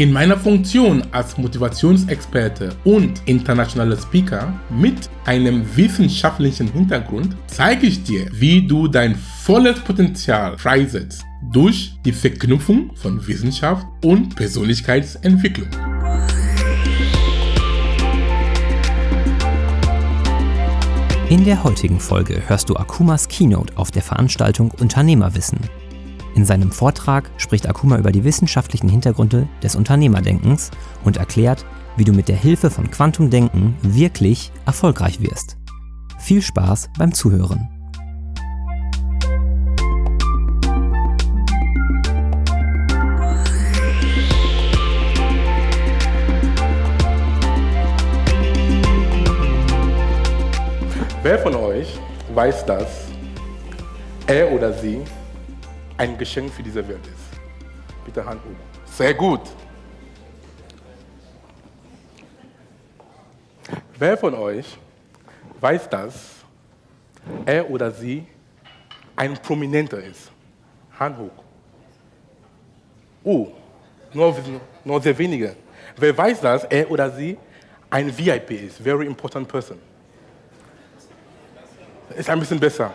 In meiner Funktion als Motivationsexperte und internationaler Speaker mit einem wissenschaftlichen Hintergrund zeige ich dir, wie du dein volles Potenzial freisetzt durch die Verknüpfung von Wissenschaft und Persönlichkeitsentwicklung. In der heutigen Folge hörst du Akumas Keynote auf der Veranstaltung Unternehmerwissen in seinem Vortrag spricht Akuma über die wissenschaftlichen Hintergründe des Unternehmerdenkens und erklärt, wie du mit der Hilfe von Quantumdenken wirklich erfolgreich wirst. Viel Spaß beim Zuhören. Wer von euch weiß, dass er oder sie ein Geschenk für diese Welt ist. Bitte Hand hoch. Sehr gut. Wer von euch weiß, dass er oder sie ein Prominenter ist? Hand hoch. Oh, nur, nur sehr wenige. Wer weiß, dass er oder sie ein VIP ist? Very important person. Ist ein bisschen besser.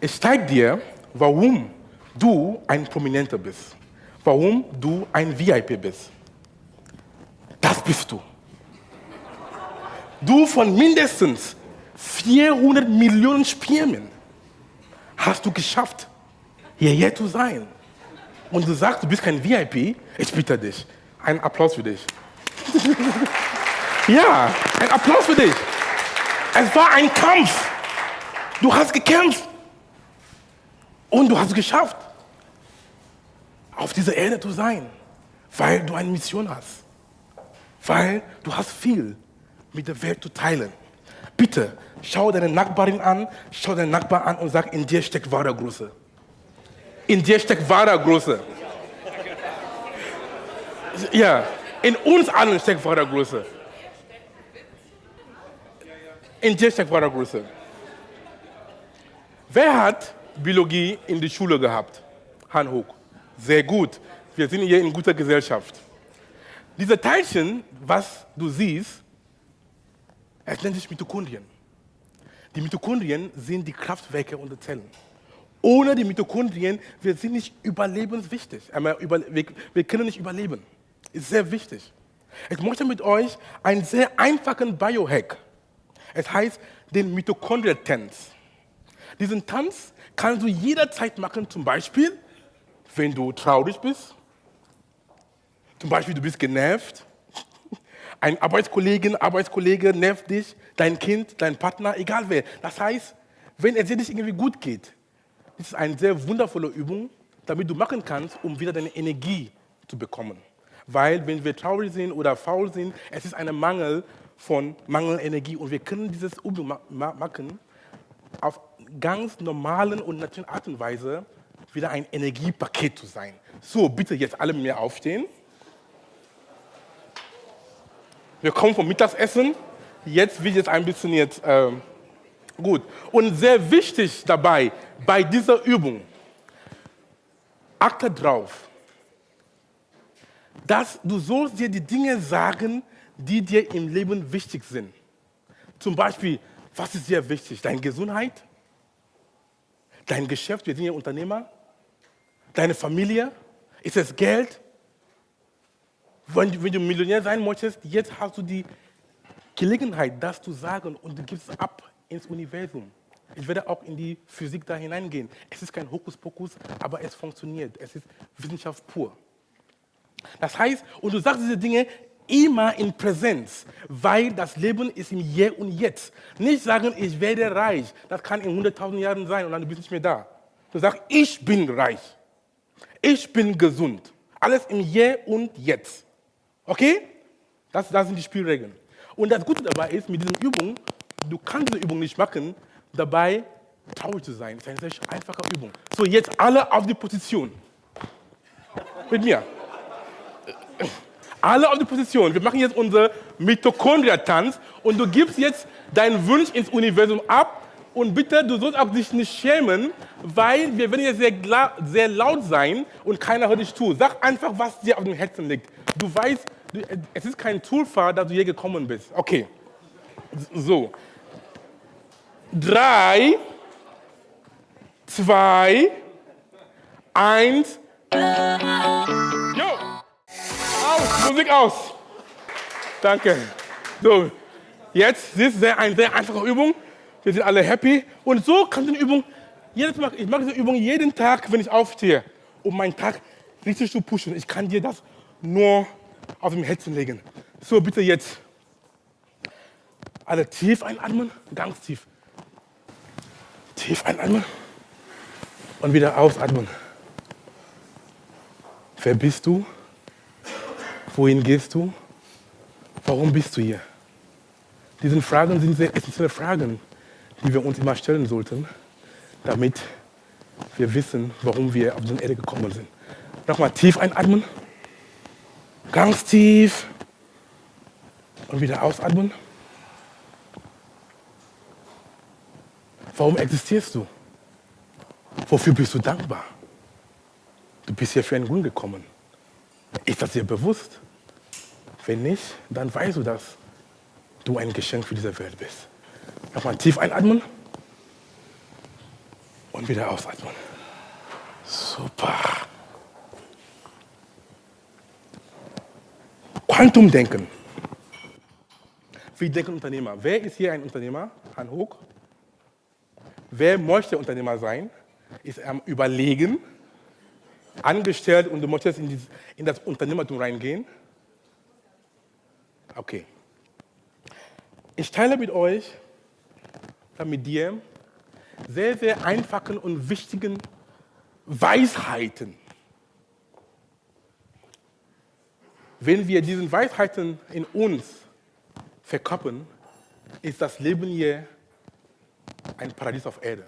Ich zeige dir, warum du ein Prominenter bist, warum du ein VIP bist. Das bist du. Du von mindestens 400 Millionen Spermien hast du geschafft, hierher zu sein. Und du sagst, du bist kein VIP. Ich bitte dich. Ein Applaus für dich. ja, ein Applaus für dich. Es war ein Kampf. Du hast gekämpft. Und du hast es geschafft, auf dieser Erde zu sein, weil du eine Mission hast. Weil du hast viel mit der Welt zu teilen. Bitte, schau deine Nachbarin an, schau deinen Nachbar an und sag, in dir steckt wahre Größe. In dir steckt wahre Größe. Ja, in uns allen steckt wahre Größe. In dir steckt wahre Größe. Wer hat Biologie in der Schule gehabt. Hand hoch. Sehr gut. Wir sind hier in guter Gesellschaft. Diese Teilchen, was du siehst, es nennt sich Mitochondrien. Die Mitochondrien sind die Kraftwerke unserer Zellen. Ohne die Mitochondrien, wir sind nicht überlebenswichtig. Wir können nicht überleben. Ist sehr wichtig. Ich möchte mit euch einen sehr einfachen Biohack. Es heißt den Mitochondrien-Tanz. Diesen Tanz kannst du jederzeit machen, zum Beispiel, wenn du traurig bist, zum Beispiel du bist genervt, ein Arbeitskollegen, Arbeitskollege nervt dich, dein Kind, dein Partner, egal wer. Das heißt, wenn es dir nicht irgendwie gut geht, ist eine sehr wundervolle Übung, damit du machen kannst, um wieder deine Energie zu bekommen. Weil wenn wir traurig sind oder faul sind, es ist ein Mangel von Mangelenergie und wir können dieses Übung machen auf ganz normalen und natürlichen Art und Weise wieder ein Energiepaket zu sein. So, bitte jetzt alle mit mir aufstehen. Wir kommen vom Mittagessen. Jetzt wird jetzt ein bisschen jetzt äh, gut. Und sehr wichtig dabei bei dieser Übung, achte drauf, dass du sollst dir die Dinge sagen, die dir im Leben wichtig sind. Zum Beispiel, was ist dir wichtig? Deine Gesundheit? Dein Geschäft, wir sind ja Unternehmer? Deine Familie? Ist es Geld? Wenn, wenn du Millionär sein möchtest, jetzt hast du die Gelegenheit, das zu sagen und du gibst ab ins Universum. Ich werde auch in die Physik da hineingehen. Es ist kein Hokuspokus, aber es funktioniert. Es ist Wissenschaft pur. Das heißt, und du sagst diese Dinge immer in Präsenz, weil das Leben ist im Hier und Jetzt. Nicht sagen, ich werde reich, das kann in 100.000 Jahren sein und dann bist du nicht mehr da. Du sagst, ich bin reich, ich bin gesund. Alles im Hier und Jetzt. Okay? Das, das sind die Spielregeln. Und das Gute dabei ist, mit dieser Übung, du kannst diese Übung nicht machen, dabei traurig zu sein. Das ist eine sehr einfache Übung. So, jetzt alle auf die Position. Mit mir. Alle auf die Position. Wir machen jetzt unsere Mitochondria-Tanz und du gibst jetzt deinen Wunsch ins Universum ab. Und bitte, du sollst auch dich nicht schämen, weil wir werden jetzt sehr, sehr laut sein und keiner hört dich zu. Sag einfach, was dir auf dem Herzen liegt. Du weißt, du, es ist kein Zufall, dass du hier gekommen bist. Okay. So. Drei, zwei, eins. Jo. Aus, Musik aus. Danke. So, jetzt ist eine sehr einfache Übung. Wir sind alle happy. Und so kann die Übung, jedes Mal, ich mache diese Übung jeden Tag, wenn ich aufstehe, um meinen Tag richtig zu pushen. Ich kann dir das nur auf dem Herzen legen. So, bitte jetzt. Alle tief einatmen, ganz tief. Tief einatmen und wieder ausatmen. Wer bist du? Wohin gehst du? Warum bist du hier? Diese Fragen sind sehr essentielle Fragen, die wir uns immer stellen sollten, damit wir wissen, warum wir auf diese Erde gekommen sind. Nochmal tief einatmen, ganz tief und wieder ausatmen. Warum existierst du? Wofür bist du dankbar? Du bist hier für einen Grund gekommen. Ist das dir bewusst? Wenn nicht, dann weißt du, dass du ein Geschenk für diese Welt bist. Nochmal tief einatmen und wieder ausatmen. Super. Quantumdenken. Wie denken Unternehmer? Wer ist hier ein Unternehmer? Hand hoch. Wer möchte Unternehmer sein? Ist am Überlegen, angestellt und du möchtest in, dieses, in das Unternehmertum reingehen? Okay. Ich teile mit euch, mit dir, sehr, sehr einfachen und wichtigen Weisheiten. Wenn wir diese Weisheiten in uns verkappen, ist das Leben hier ein Paradies auf Erde.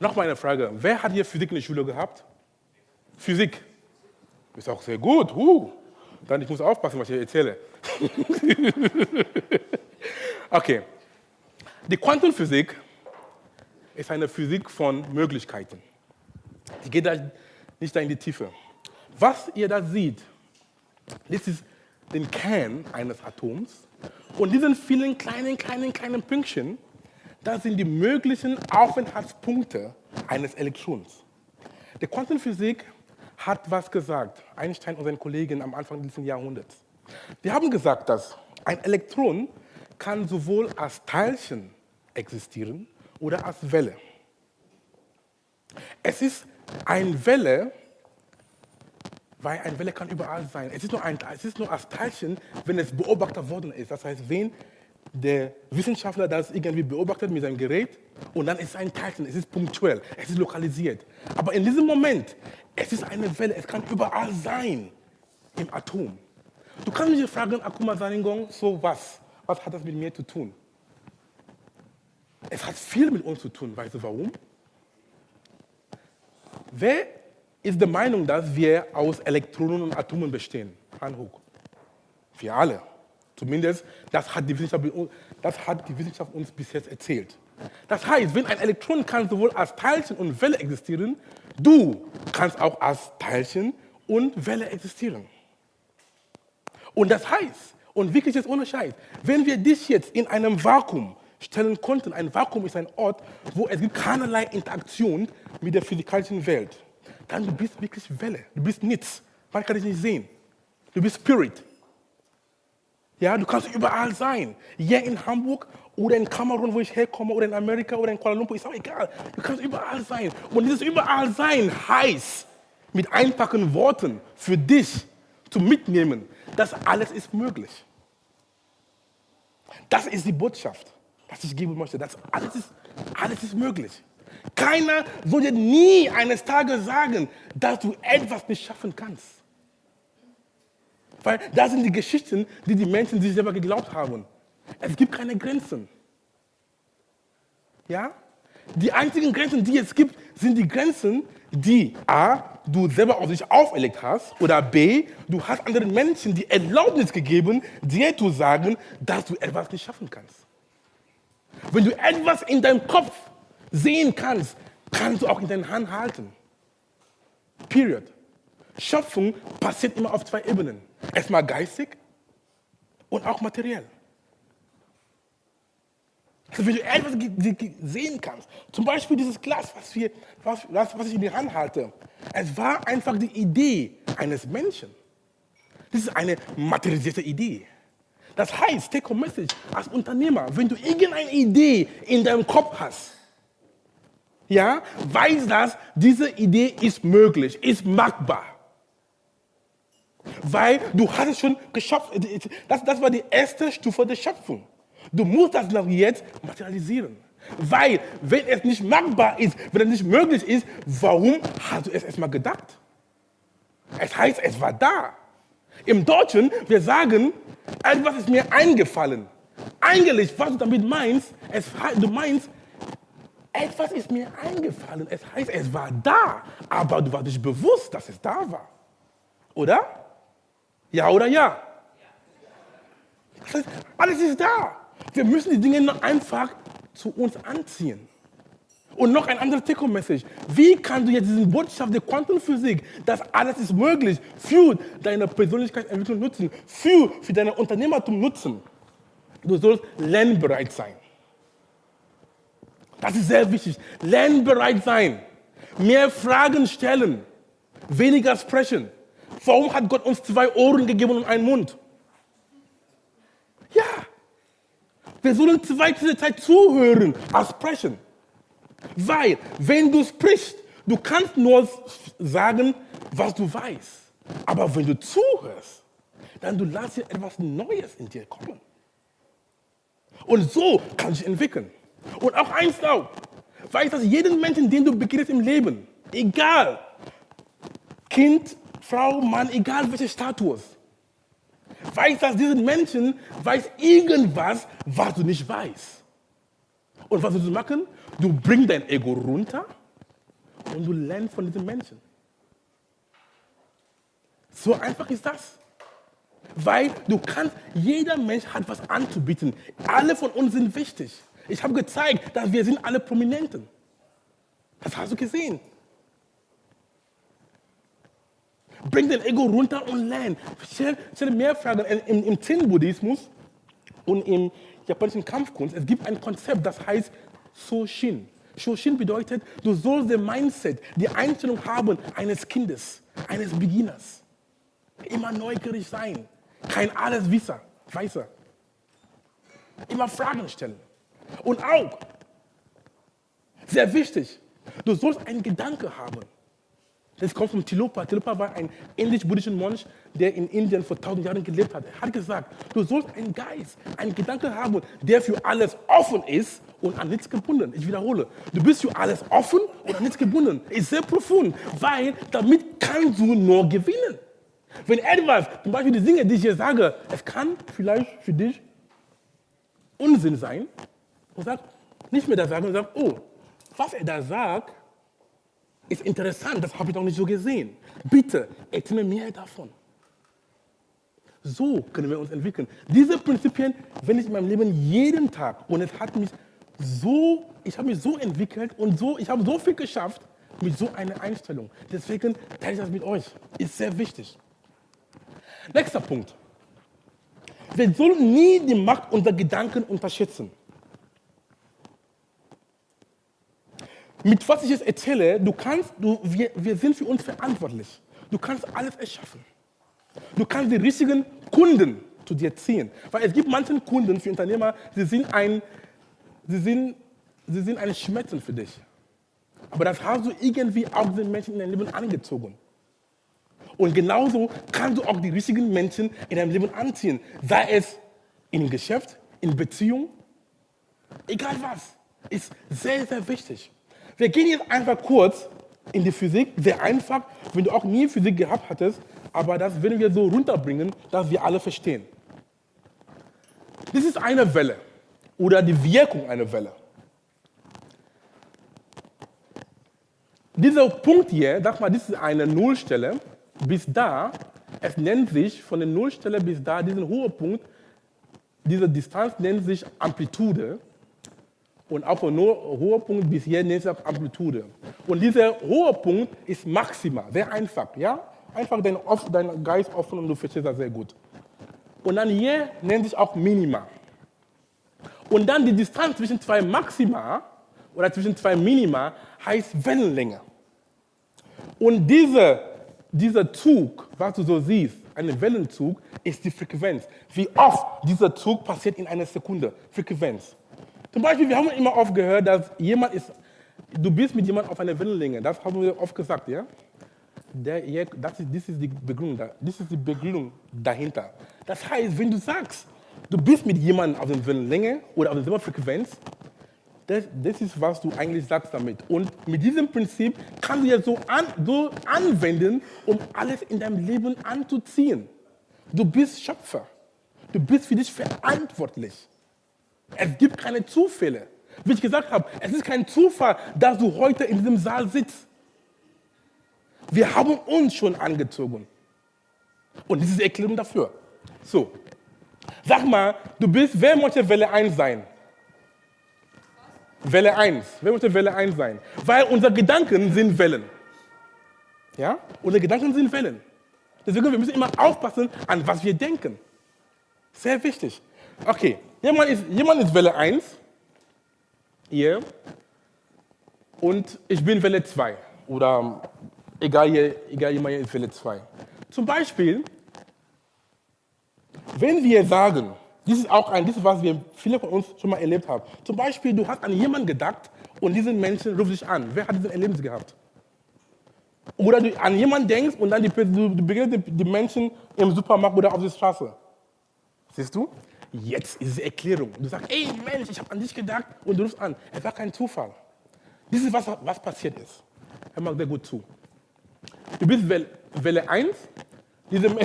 Noch mal eine Frage. Wer hat hier Physik in der Schule gehabt? Physik. Ist auch sehr gut. Uh. Dann ich muss aufpassen, was ich erzähle. okay. Die Quantenphysik ist eine Physik von Möglichkeiten. Die geht da nicht in die Tiefe. Was ihr da seht, das ist den Kern eines Atoms. Und diesen vielen kleinen, kleinen, kleinen Pünktchen, das sind die möglichen Aufenthaltspunkte eines Elektrons. Die Quantenphysik hat was gesagt, Einstein und seine Kollegen am Anfang dieses Jahrhunderts. Die haben gesagt, dass ein Elektron kann sowohl als Teilchen existieren oder als Welle. Es ist eine Welle, weil eine Welle kann überall sein. Es ist nur, ein, es ist nur als Teilchen, wenn es beobachtet worden ist. Das heißt, wenn der Wissenschaftler das irgendwie beobachtet mit seinem Gerät und dann ist es ein Teilchen, es ist punktuell, es ist lokalisiert. Aber in diesem Moment, es ist eine Welle, es kann überall sein im Atom. Du kannst mich fragen, Akuma Saningong, so was? Was hat das mit mir zu tun? Es hat viel mit uns zu tun. Weißt du warum? Wer ist der Meinung, dass wir aus Elektronen und Atomen bestehen? Hand. Wir alle. Zumindest, das hat, die Wissenschaft, das hat die Wissenschaft uns bis jetzt erzählt. Das heißt, wenn ein Elektron kann sowohl als Teilchen und Welle existieren, du kannst auch als Teilchen und Welle existieren. Und das heißt, und wirklich jetzt ohne Scheiß, wenn wir dich jetzt in einem Vakuum stellen konnten, ein Vakuum ist ein Ort, wo es gibt keinerlei Interaktion mit der physikalischen Welt, dann du bist wirklich Welle, du bist nichts. Man kann dich nicht sehen. Du bist Spirit. Ja, du kannst überall sein. Hier in Hamburg oder in Kamerun, wo ich herkomme, oder in Amerika oder in Kuala Lumpur, ist auch egal. Du kannst überall sein. Und dieses überall sein heißt, mit einfachen Worten für dich zu mitnehmen, das alles ist möglich. Das ist die Botschaft, die ich geben möchte. Das alles ist, alles ist möglich. Keiner würde nie eines Tages sagen, dass du etwas nicht schaffen kannst. Weil das sind die Geschichten, die die Menschen sich selber geglaubt haben. Es gibt keine Grenzen. Ja? Die einzigen Grenzen, die es gibt, sind die Grenzen, die A, du selber auf dich auferlegt hast, oder B, du hast anderen Menschen die Erlaubnis gegeben, dir zu sagen, dass du etwas nicht schaffen kannst. Wenn du etwas in deinem Kopf sehen kannst, kannst du auch in deiner Hand halten. Period. Schöpfung passiert immer auf zwei Ebenen. Erstmal geistig und auch materiell. Also wenn du etwas sehen kannst, zum Beispiel dieses Glas, was, wir, was, was ich in die Hand halte, es war einfach die Idee eines Menschen. Das ist eine materialisierte Idee. Das heißt, take a message als Unternehmer, wenn du irgendeine Idee in deinem Kopf hast, ja, weiß das, diese Idee ist möglich, ist machbar. Weil du hast es schon geschafft. Das, das war die erste Stufe der Schöpfung. Du musst das noch jetzt materialisieren. Weil, wenn es nicht machbar ist, wenn es nicht möglich ist, warum hast du es erstmal gedacht? Es heißt, es war da. Im Deutschen, wir sagen, etwas ist mir eingefallen. Eigentlich, was du damit meinst, es, du meinst, etwas ist mir eingefallen. Es heißt, es war da, aber du warst nicht bewusst, dass es da war. Oder? Ja oder ja? Das heißt, alles ist da. Wir müssen die Dinge einfach zu uns anziehen. Und noch ein anderes Take-Home-Message. Wie kannst du jetzt diese Botschaft der Quantenphysik, dass alles ist möglich, für deine Persönlichkeitsentwicklung nutzen, für, für dein Unternehmertum nutzen? Du sollst lernbereit sein. Das ist sehr wichtig. Lernbereit sein. Mehr Fragen stellen. Weniger sprechen. Warum hat Gott uns zwei Ohren gegeben und einen Mund? Ja. Wir sollen zwei diese Zeit zuhören als sprechen. Weil, wenn du sprichst, du kannst nur sagen, was du weißt. Aber wenn du zuhörst, dann du dir etwas Neues in dir kommen. Und so kann sich entwickeln. Und auch eins auch, weiß, dass jeden Menschen, den du begegnest im Leben, egal, Kind, Frau, Mann, egal welche Status, weiß, dass diesen Menschen weiß irgendwas, was du nicht weißt. Und was willst du machen? Du bringst dein Ego runter und du lernst von diesen Menschen. So einfach ist das. Weil du kannst, jeder Mensch hat was anzubieten. Alle von uns sind wichtig. Ich habe gezeigt, dass wir sind alle Prominenten. Das hast du gesehen. Bring dein Ego runter und lern. Stell, stell mehr Fragen. Im, im Zen-Buddhismus und im japanischen Kampfkunst, es gibt ein Konzept, das heißt Soshin. Soshin bedeutet, du sollst den Mindset, die Einstellung haben eines Kindes, eines Beginners. Immer neugierig sein. Kein Alleswisser, Weißer. Immer Fragen stellen. Und auch, sehr wichtig, du sollst einen Gedanke haben. Das kommt von Tilopa. Tilopa war ein indisch-buddhischer Mönch, der in Indien vor tausend Jahren gelebt hat. Er hat gesagt, du sollst einen Geist, einen Gedanke haben, der für alles offen ist und an nichts gebunden. Ich wiederhole, du bist für alles offen und an nichts gebunden. Ist sehr profund, weil damit kannst du nur gewinnen. Wenn etwas, zum Beispiel die Dinge, die ich hier sage, es kann vielleicht für dich Unsinn sein, und sagt, nicht mehr das sagen und sagt, oh, was er da sagt, ist interessant, das habe ich noch nicht so gesehen. Bitte, erzähl mir davon. So können wir uns entwickeln. Diese Prinzipien wende ich in meinem Leben jeden Tag und es hat mich so, ich habe mich so entwickelt und so, ich habe so viel geschafft mit so einer Einstellung. Deswegen teile ich das mit euch. Ist sehr wichtig. Nächster Punkt. Wir sollen nie die Macht unserer Gedanken unterschätzen. Mit was ich jetzt erzähle, du kannst, du, wir, wir sind für uns verantwortlich. Du kannst alles erschaffen. Du kannst die richtigen Kunden zu dir ziehen. Weil es gibt manche Kunden für Unternehmer, sie sind ein, sie sind, sie sind ein Schmerzen für dich. Aber das hast du irgendwie auch den Menschen in dein Leben angezogen. Und genauso kannst du auch die richtigen Menschen in deinem Leben anziehen. Sei es im Geschäft, in Beziehung, egal was. Ist sehr, sehr wichtig. Wir gehen jetzt einfach kurz in die Physik, sehr einfach, wenn du auch nie Physik gehabt hattest, aber das werden wir so runterbringen, dass wir alle verstehen. Das ist eine Welle oder die Wirkung einer Welle. dieser Punkt hier, sag mal, das ist eine Nullstelle, bis da, es nennt sich von der Nullstelle bis da, diesen hohen Punkt, diese Distanz nennt sich Amplitude. Und auch von hoher Punkt bis hier sich Amplitude. Und dieser hohe Punkt ist Maxima, sehr einfach. Ja? Einfach deinen dein Geist offen und du verstehst das sehr gut. Und dann hier nennt sich auch Minima. Und dann die Distanz zwischen zwei Maxima oder zwischen zwei Minima heißt Wellenlänge. Und diese, dieser Zug, was du so siehst, ein Wellenzug, ist die Frequenz. Wie oft dieser Zug passiert in einer Sekunde. Frequenz. Zum Beispiel, wir haben immer oft gehört, dass jemand ist, du bist mit jemandem auf einer Wellenlänge. Das haben wir oft gesagt, ja? Der, das, ist, das, ist die Begründung, das ist die Begründung dahinter. Das heißt, wenn du sagst, du bist mit jemandem auf der Wellenlänge oder auf derselben Frequenz, das, das, ist, was du eigentlich sagst damit. Und mit diesem Prinzip kannst du ja so, an, so anwenden, um alles in deinem Leben anzuziehen. Du bist Schöpfer. Du bist für dich verantwortlich. Es gibt keine Zufälle. Wie ich gesagt habe, es ist kein Zufall, dass du heute in diesem Saal sitzt. Wir haben uns schon angezogen. Und das ist die Erklärung dafür. So, sag mal, du bist, wer möchte Welle 1 sein? Welle 1. Wer möchte Welle 1 sein? Weil unsere Gedanken sind Wellen. Ja? Unsere Gedanken sind Wellen. Deswegen wir müssen immer aufpassen, an was wir denken. Sehr wichtig. Okay, jemand ist, jemand ist Welle 1, ihr, und ich bin Welle 2. Oder egal, egal jemand ist Welle 2. Zum Beispiel, wenn wir sagen, dies ist auch ein, das was wir viele von uns schon mal erlebt haben. Zum Beispiel, du hast an jemanden gedacht und diesen Menschen ruft dich an. Wer hat dieses Erlebnis gehabt? Oder du an jemanden denkst und dann die, du, du begegnest die Menschen im Supermarkt oder auf der Straße. Siehst du? Jetzt ist es Erklärung. Du sagst, ey Mensch, ich habe an dich gedacht und du rufst an. Es war kein Zufall. Das ist, was, was passiert ist. Hör mal sehr gut zu. Du bist Welle, Welle 1. Diese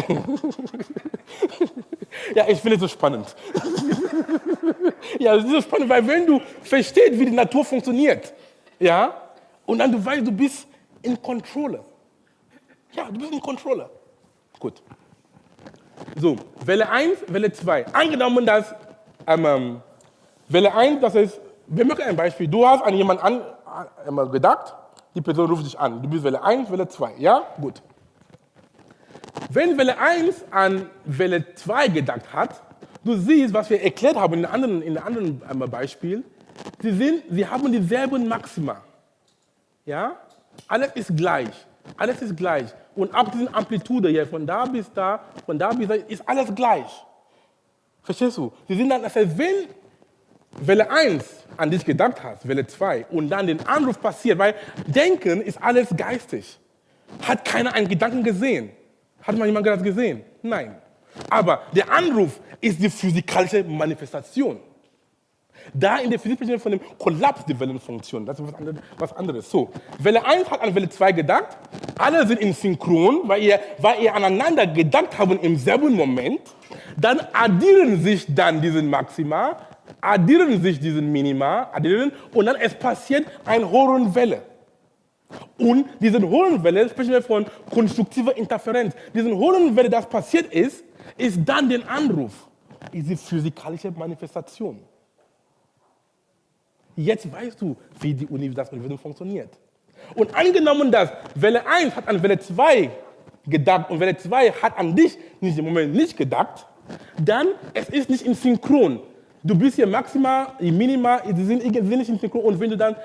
ja, ich finde es so spannend. ja, es ist so spannend, weil wenn du verstehst, wie die Natur funktioniert, ja, und dann du weißt, du bist in Kontrolle. Ja, du bist in Kontrolle. Gut. So, Welle 1, Welle 2. Angenommen, dass ähm, ähm Welle 1, das ist, wir machen ein Beispiel. Du hast an jemanden an, an, gedacht, die Person ruft dich an. Du bist Welle 1, Welle 2. Ja? Gut. Wenn Welle 1 an Welle 2 gedacht hat, du siehst, was wir erklärt haben in einem anderen, in anderen ähm, Beispiel, sie, sind, sie haben dieselben Maxima. Ja? Alles ist gleich. Alles ist gleich. Und auch diese Amplitude hier, von da bis da, von da bis da, ist alles gleich. Verstehst du? Sie sind dann, das heißt, wenn Welle 1 an dich gedacht hast, Welle 2, und dann den Anruf passiert, weil Denken ist alles geistig. Hat keiner einen Gedanken gesehen? Hat mal jemand das gesehen? Nein. Aber der Anruf ist die physikalische Manifestation. Da in der Physik sprechen wir von dem Kollaps der Wellenfunktion. Das ist was anderes. So, Welle 1 hat an Welle 2 gedacht. Alle sind in Synchron, weil ihr, weil ihr aneinander gedacht haben im selben Moment. Dann addieren sich dann diesen Maxima, addieren sich diesen Minima, addieren und dann es passiert eine hohe Welle. Und diese hohen Welle, sprechen wir von konstruktiver Interferenz. Diese hohen Welle, das passiert ist, ist dann der Anruf, ist die physikalische Manifestation. Jetzt weißt du, wie die Universum funktioniert. Und angenommen, dass Welle 1 hat an Welle 2 gedacht und Welle 2 hat an dich in diesem Moment nicht gedacht, dann es ist nicht im Synchron. Du bist hier Maxima, Minima, sie sind, sind nicht im Synchron. Und wenn du dann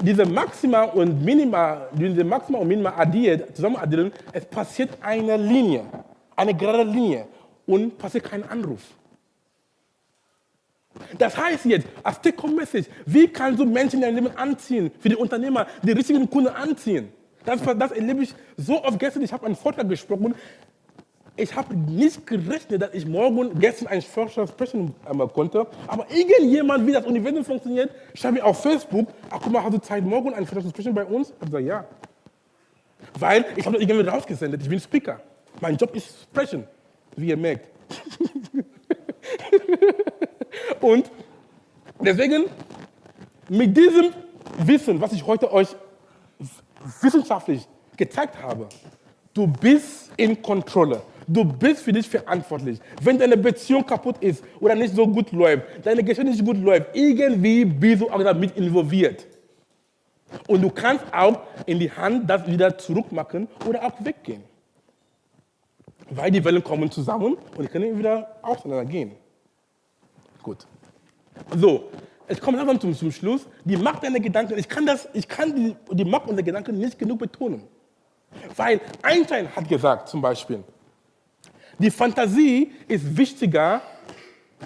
diese Maxima und Minima, diese Maxima und Minima addiert, zusammen addieren, es passiert eine Linie, eine gerade Linie und passiert kein Anruf. Das heißt jetzt, Take-Home-Message, wie kannst du Menschen in dein Leben anziehen, für die Unternehmer, die richtigen Kunden anziehen? Das, das erlebe ich so oft gestern. Ich habe einen Vortrag gesprochen. Ich habe nicht gerechnet, dass ich morgen, gestern einen Vortrag sprechen konnte. Aber irgendjemand, wie das Universum funktioniert, schreibt mir auf Facebook, ach guck mal, hast du Zeit, morgen einen Vortrag zu sprechen bei uns? Ich habe gesagt, ja. Weil ich habe das irgendwie rausgesendet. Ich bin Speaker. Mein Job ist sprechen, wie ihr merkt. Und deswegen, mit diesem Wissen, was ich heute euch wissenschaftlich gezeigt habe. Du bist in Kontrolle. Du bist für dich verantwortlich. Wenn deine Beziehung kaputt ist oder nicht so gut läuft, deine Geschichte nicht gut läuft, irgendwie bist du auch damit involviert. Und du kannst auch in die Hand das wieder zurückmachen oder auch weggehen. Weil die Wellen kommen zusammen und die können wieder auseinandergehen. Gut. So, es kommt langsam zum, zum Schluss. Die Macht deiner Gedanken, ich kann, das, ich kann die, die Macht unserer Gedanken nicht genug betonen. Weil Einstein hat gesagt, zum Beispiel, die Fantasie ist wichtiger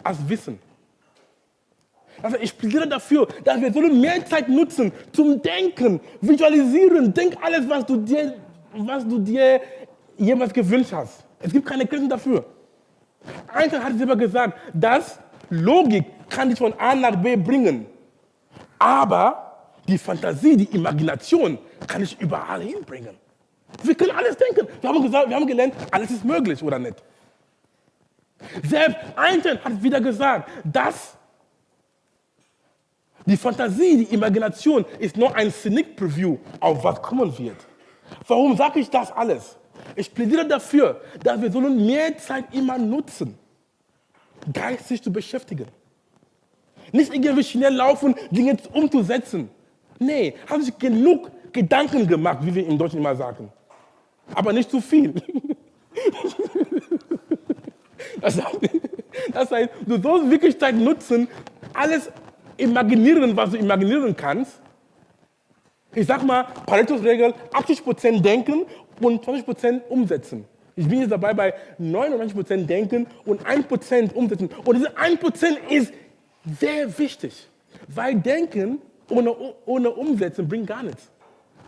als Wissen. Also ich plädiere dafür, dass wir sollen mehr Zeit nutzen zum Denken, Visualisieren. Denk alles, was du dir, was du dir jemals gewünscht hast. Es gibt keine Grenzen dafür. Einstein hat selber gesagt, dass Logik kann dich von A nach B bringen. Aber die Fantasie, die Imagination kann dich überall hinbringen. Wir können alles denken. Wir haben, gesagt, wir haben gelernt, alles ist möglich, oder nicht? Selbst Einstein hat wieder gesagt, dass die Fantasie, die Imagination ist nur ein Sneak Preview auf was kommen wird. Warum sage ich das alles? Ich plädiere dafür, dass wir sollen mehr Zeit immer nutzen, geistig zu beschäftigen. Nicht irgendwie schnell laufen, Dinge umzusetzen. Nee, habe ich genug Gedanken gemacht, wie wir in Deutschland immer sagen. Aber nicht zu viel. Das heißt, das heißt, du sollst wirklich Zeit nutzen, alles imaginieren, was du imaginieren kannst. Ich sag mal, Paretos Regel, 80% denken und 20% umsetzen. Ich bin jetzt dabei bei 99% denken und 1% umsetzen. Und diese 1% ist sehr wichtig, weil Denken ohne, ohne Umsetzen bringt gar nichts.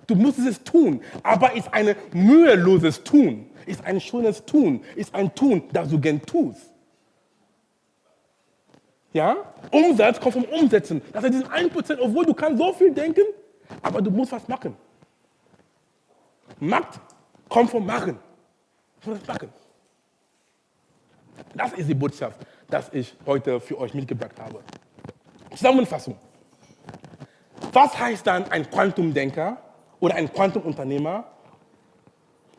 Du musst es tun, aber ist ein müheloses Tun, ist ein schönes Tun, ist ein Tun, das du gern tust. Ja? Umsatz kommt vom Umsetzen. Das heißt, diesen 1%, obwohl du kannst so viel denken, aber du musst was machen. Macht kommt vom Machen. Musst was machen. Das ist die Botschaft, das ich heute für euch mitgebracht habe. Zusammenfassung. Was heißt dann ein Quantumdenker oder ein Quantumunternehmer?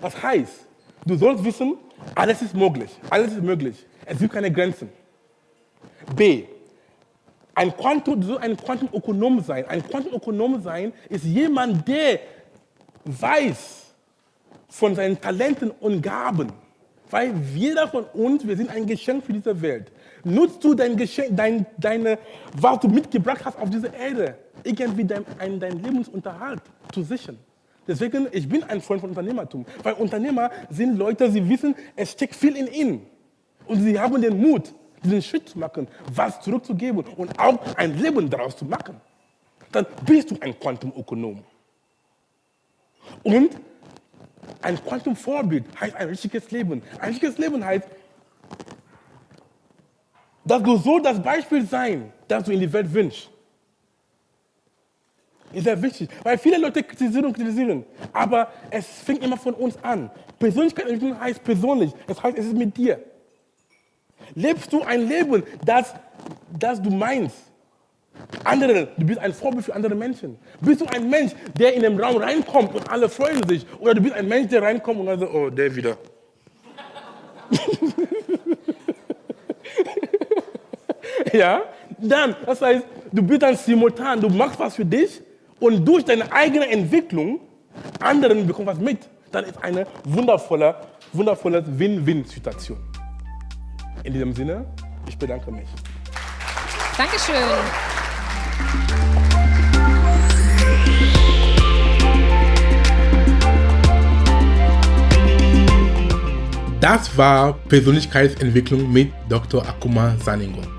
Das heißt, du sollst wissen, alles ist möglich. Alles ist möglich. Es gibt keine Grenzen. B. Ein Quantum, du sollst ein Quantumökonom sein. Ein Quantumökonom sein ist jemand, der weiß von seinen Talenten und Gaben. Weil jeder von uns, wir sind ein Geschenk für diese Welt. Nutzt du dein Geschenk, dein, deine, was du mitgebracht hast auf diese Erde, irgendwie dein, ein, dein Lebensunterhalt zu sichern. Deswegen, ich bin ein Freund von Unternehmertum. Weil Unternehmer sind Leute, sie wissen, es steckt viel in ihnen. Und sie haben den Mut, diesen Schritt zu machen, was zurückzugeben und auch ein Leben daraus zu machen. Dann bist du ein Quantumökonom. Und ein Quantumvorbild heißt ein richtiges Leben. Ein richtiges Leben heißt, dass du so das Beispiel sein, das du in die Welt wünschst. Ist sehr wichtig, weil viele Leute kritisieren und kritisieren. Aber es fängt immer von uns an. Persönlichkeitsentwicklung heißt persönlich. Das heißt, es ist mit dir. Lebst du ein Leben, das, das du meinst? Andere, du bist ein Vorbild für andere Menschen. Bist du ein Mensch, der in den Raum reinkommt und alle freuen sich? Oder du bist ein Mensch, der reinkommt und dann so, oh, der wieder. ja? Dann, das heißt, du bist dann simultan, du machst was für dich und durch deine eigene Entwicklung anderen bekommen was mit. Dann ist eine wundervolle, wundervolle Win-Win-Situation. In diesem Sinne, ich bedanke mich. Dankeschön. Das war Persönlichkeitsentwicklung mit Dr. Akuma Saningo.